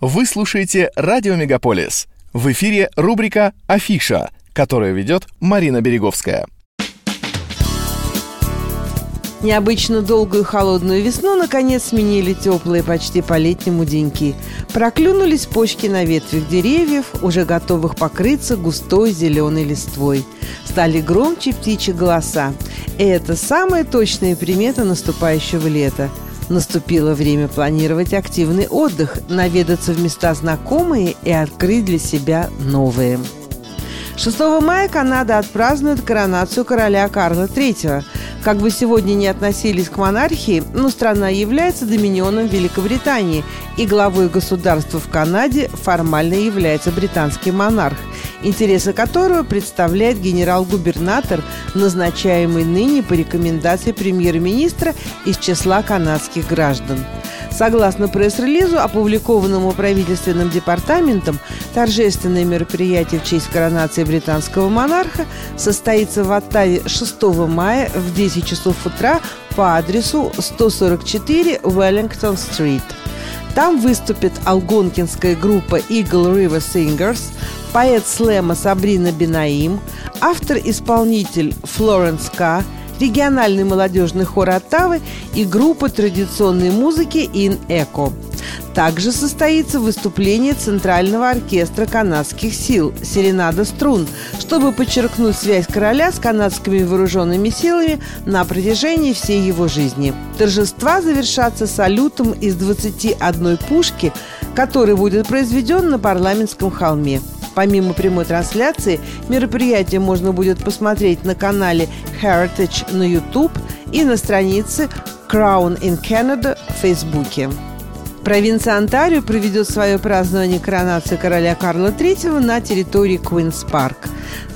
Вы слушаете «Радио Мегаполис». В эфире рубрика «Афиша», которую ведет Марина Береговская. Необычно долгую холодную весну наконец сменили теплые почти по-летнему деньки. Проклюнулись почки на ветвях деревьев, уже готовых покрыться густой зеленой листвой. Стали громче птичьи голоса. И это самая точная примета наступающего лета. Наступило время планировать активный отдых, наведаться в места знакомые и открыть для себя новые. 6 мая Канада отпразднует коронацию короля Карла III. Как бы сегодня не относились к монархии, но страна является доминионом Великобритании, и главой государства в Канаде формально является британский монарх, интересы которого представляет генерал-губернатор, назначаемый ныне по рекомендации премьер-министра из числа канадских граждан. Согласно пресс-релизу, опубликованному правительственным департаментом, торжественное мероприятие в честь коронации британского монарха состоится в Оттаве 6 мая в 10 часов утра по адресу 144 Wellington-стрит. Там выступит алгонкинская группа Eagle River Singers, поэт слэма Сабрина Бинаим, автор-исполнитель Флоренс К., региональный молодежный хор Оттавы и группа традиционной музыки «Ин Эко». Также состоится выступление Центрального оркестра канадских сил «Серенада струн», чтобы подчеркнуть связь короля с канадскими вооруженными силами на протяжении всей его жизни. Торжества завершатся салютом из 21 пушки, который будет произведен на парламентском холме. Помимо прямой трансляции, мероприятие можно будет посмотреть на канале Heritage на YouTube и на странице Crown in Canada в Фейсбуке. Провинция Онтарио проведет свое празднование коронации короля Карла III на территории Куинс Парк.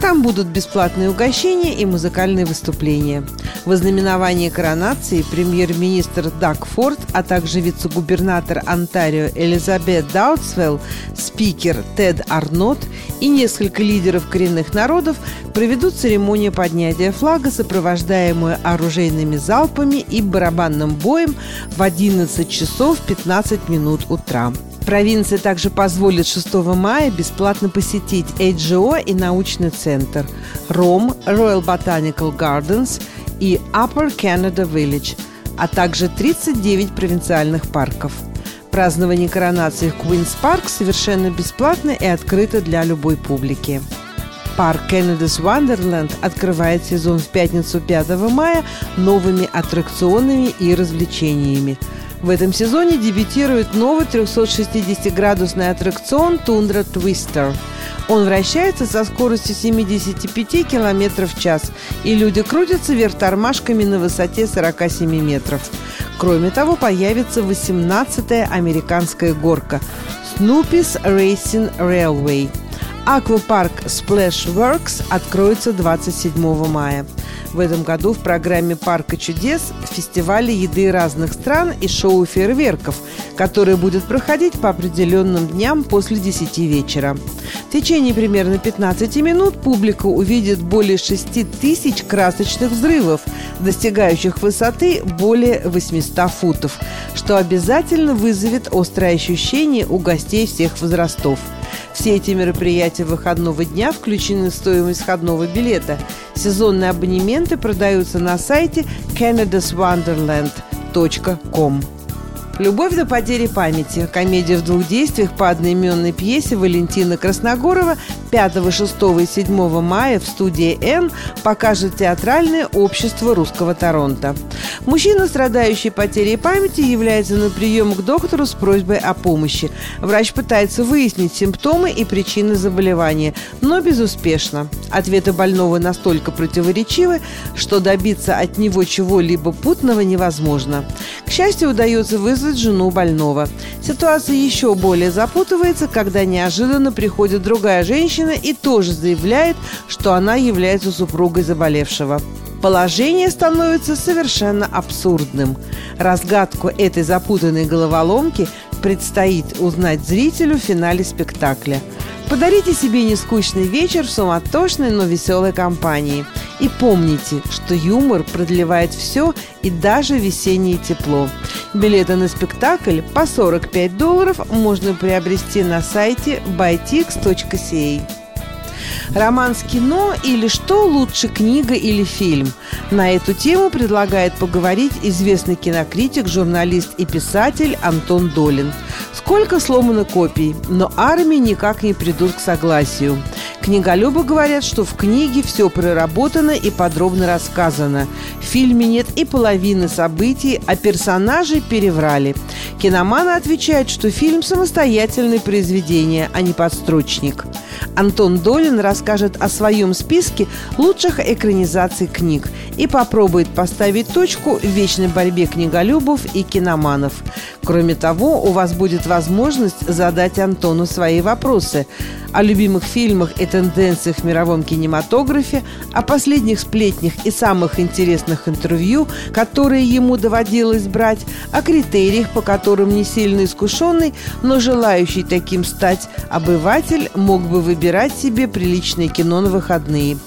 Там будут бесплатные угощения и музыкальные выступления. В ознаменовании коронации премьер-министр Даг Форд, а также вице-губернатор Онтарио Элизабет Даудсвелл, спикер Тед Арнот и несколько лидеров коренных народов проведут церемонию поднятия флага, сопровождаемую оружейными залпами и барабанным боем в 11 часов 15 минут утра. Провинция также позволит 6 мая бесплатно посетить HGO и научный центр, Ром, Royal Botanical Gardens и Upper Canada Village, а также 39 провинциальных парков. Празднование коронации в Куинс Парк совершенно бесплатно и открыто для любой публики. Парк Canada's Wonderland открывает сезон в пятницу 5 мая новыми аттракционами и развлечениями – в этом сезоне дебютирует новый 360-градусный аттракцион «Tundra Twister». Он вращается со скоростью 75 км в час, и люди крутятся вверх тормашками на высоте 47 метров. Кроме того, появится 18-я американская горка Snoopy's Racing Railway. Аквапарк Splash Works откроется 27 мая. В этом году в программе «Парка чудес» фестивали еды разных стран и шоу фейерверков, которое будет проходить по определенным дням после 10 вечера. В течение примерно 15 минут публика увидит более 6 тысяч красочных взрывов, достигающих высоты более 800 футов, что обязательно вызовет острое ощущение у гостей всех возрастов – все эти мероприятия выходного дня включены в стоимость входного билета. Сезонные абонементы продаются на сайте canadaswonderland.com. «Любовь до потери памяти» – комедия в двух действиях по одноименной пьесе Валентина Красногорова 5, 6 и 7 мая в студии «Н» покажет театральное общество русского Торонто. Мужчина, страдающий потерей памяти, является на прием к доктору с просьбой о помощи. Врач пытается выяснить симптомы и причины заболевания, но безуспешно. Ответы больного настолько противоречивы, что добиться от него чего-либо путного невозможно. К счастью, удается вызвать жену больного. Ситуация еще более запутывается, когда неожиданно приходит другая женщина и тоже заявляет, что она является супругой заболевшего. Положение становится совершенно абсурдным. Разгадку этой запутанной головоломки предстоит узнать зрителю в финале спектакля. Подарите себе нескучный вечер в суматошной, но веселой компании. И помните, что юмор продлевает все и даже весеннее тепло. Билеты на спектакль по 45 долларов можно приобрести на сайте bytix.ca. Роман с кино или что лучше, книга или фильм? На эту тему предлагает поговорить известный кинокритик, журналист и писатель Антон Долин. Сколько сломано копий, но армии никак не придут к согласию. Книголюбы говорят, что в книге все проработано и подробно рассказано. В фильме нет и половины событий, а персонажи переврали. Киноманы отвечают, что фильм – самостоятельное произведение, а не подстрочник. Антон Долин расскажет о своем списке лучших экранизаций книг и попробует поставить точку в вечной борьбе книголюбов и киноманов. Кроме того, у вас будет возможность задать Антону свои вопросы о любимых фильмах и тенденциях в мировом кинематографе, о последних сплетнях и самых интересных интервью, которые ему доводилось брать, о критериях, по которым не сильно искушенный, но желающий таким стать обыватель мог бы выбирать себе приличное кино на выходные.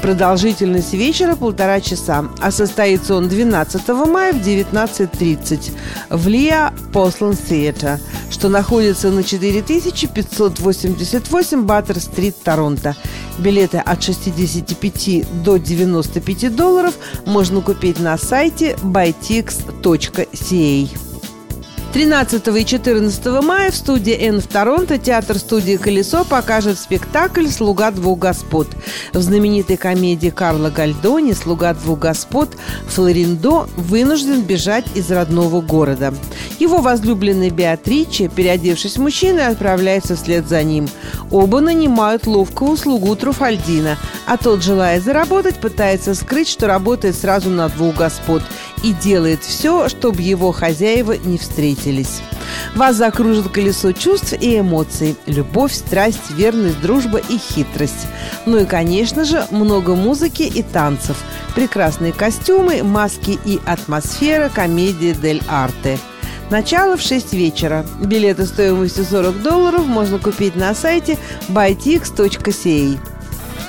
Продолжительность вечера полтора часа, а состоится он 12 мая в 19.30 в Лиа Послан Theatre, что находится на 4588 Баттер-стрит, Торонто. Билеты от 65 до 95 долларов можно купить на сайте bytix.ca. 13 и 14 мая в студии «Н» в Торонто театр студии «Колесо» покажет спектакль «Слуга двух господ». В знаменитой комедии Карла Гальдони «Слуга двух господ» Флориндо вынужден бежать из родного города. Его возлюбленный Беатриче, переодевшись мужчиной, отправляется вслед за ним. Оба нанимают ловкого слугу Труфальдина, а тот, желая заработать, пытается скрыть, что работает сразу на двух господ и делает все, чтобы его хозяева не встретились. Вас закружит колесо чувств и эмоций, любовь, страсть, верность, дружба и хитрость. Ну и, конечно же, много музыки и танцев, прекрасные костюмы, маски и атмосфера комедии «Дель Арте». Начало в 6 вечера. Билеты стоимостью 40 долларов можно купить на сайте bytix.ca.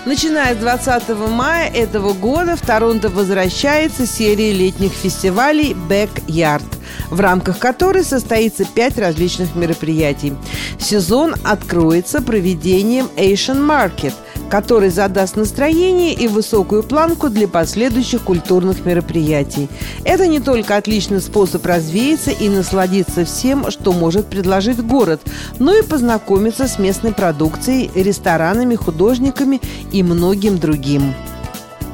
Начиная с 20 мая этого года в Торонто возвращается серия летних фестивалей «Backyard», в рамках которой состоится пять различных мероприятий. Сезон откроется проведением Asian Market – который задаст настроение и высокую планку для последующих культурных мероприятий. Это не только отличный способ развеяться и насладиться всем, что может предложить город, но и познакомиться с местной продукцией, ресторанами, художниками и многим другим.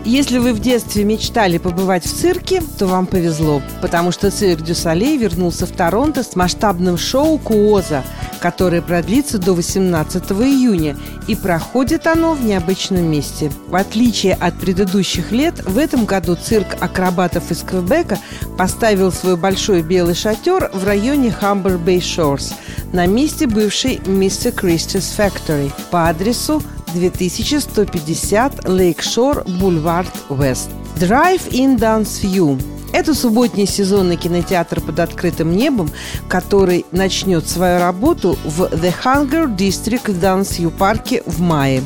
Если вы в детстве мечтали побывать в цирке, то вам повезло, потому что цирк Дю Солей вернулся в Торонто с масштабным шоу «Куоза», которое продлится до 18 июня, и проходит оно в необычном месте. В отличие от предыдущих лет, в этом году цирк акробатов из Квебека поставил свой большой белый шатер в районе Humber Bay Shores на месте бывшей Mr. Christie's Factory по адресу 2150 Lakeshore Boulevard West. Drive-in Dance View это субботний сезонный кинотеатр под открытым небом, который начнет свою работу в The Hunger District в Дансью парке в мае.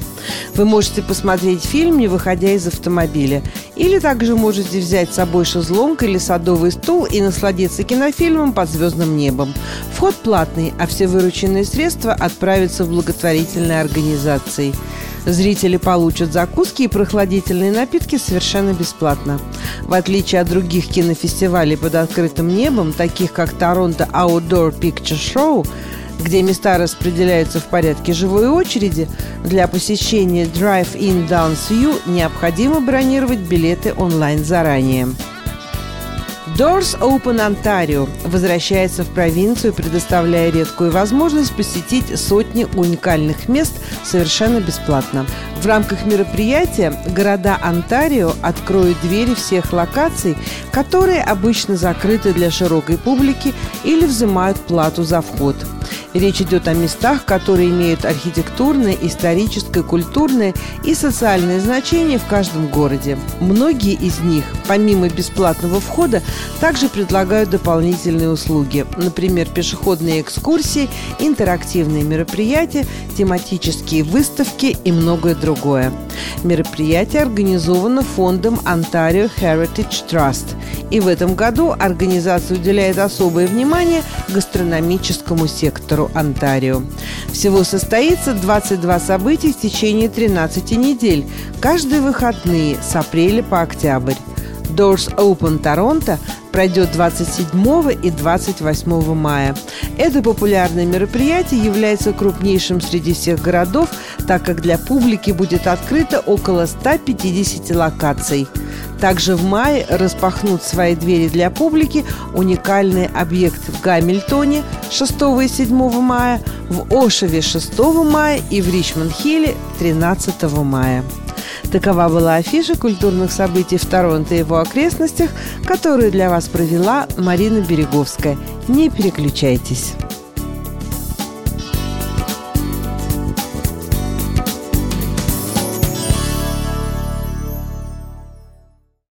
Вы можете посмотреть фильм, не выходя из автомобиля. Или также можете взять с собой шезлонг или садовый стул и насладиться кинофильмом под звездным небом. Вход платный, а все вырученные средства отправятся в благотворительные организации. Зрители получат закуски и прохладительные напитки совершенно бесплатно. В отличие от других кинофестивалей под открытым небом, таких как Торонто Outdoor Picture Show, где места распределяются в порядке живой очереди, для посещения Drive-In Dance View необходимо бронировать билеты онлайн заранее. Doors Open Ontario возвращается в провинцию, предоставляя редкую возможность посетить сотни уникальных мест совершенно бесплатно. В рамках мероприятия города Онтарио откроют двери всех локаций, которые обычно закрыты для широкой публики или взимают плату за вход – Речь идет о местах, которые имеют архитектурное, историческое, культурное и социальное значение в каждом городе. Многие из них, помимо бесплатного входа, также предлагают дополнительные услуги, например, пешеходные экскурсии, интерактивные мероприятия, тематические выставки и многое другое. Мероприятие организовано фондом Ontario Heritage Trust, и в этом году организация уделяет особое внимание гастрономическому сектору Онтарио. Всего состоится 22 события в течение 13 недель, каждые выходные с апреля по октябрь. Doors Open Торонто пройдет 27 и 28 мая. Это популярное мероприятие является крупнейшим среди всех городов, так как для публики будет открыто около 150 локаций. Также в мае распахнут свои двери для публики уникальный объект в Гамильтоне 6 и 7 мая, в Ошеве 6 мая и в Ричмонд-Хилле 13 мая. Такова была афиша культурных событий в Торонто и его окрестностях, которую для вас провела Марина Береговская. Не переключайтесь.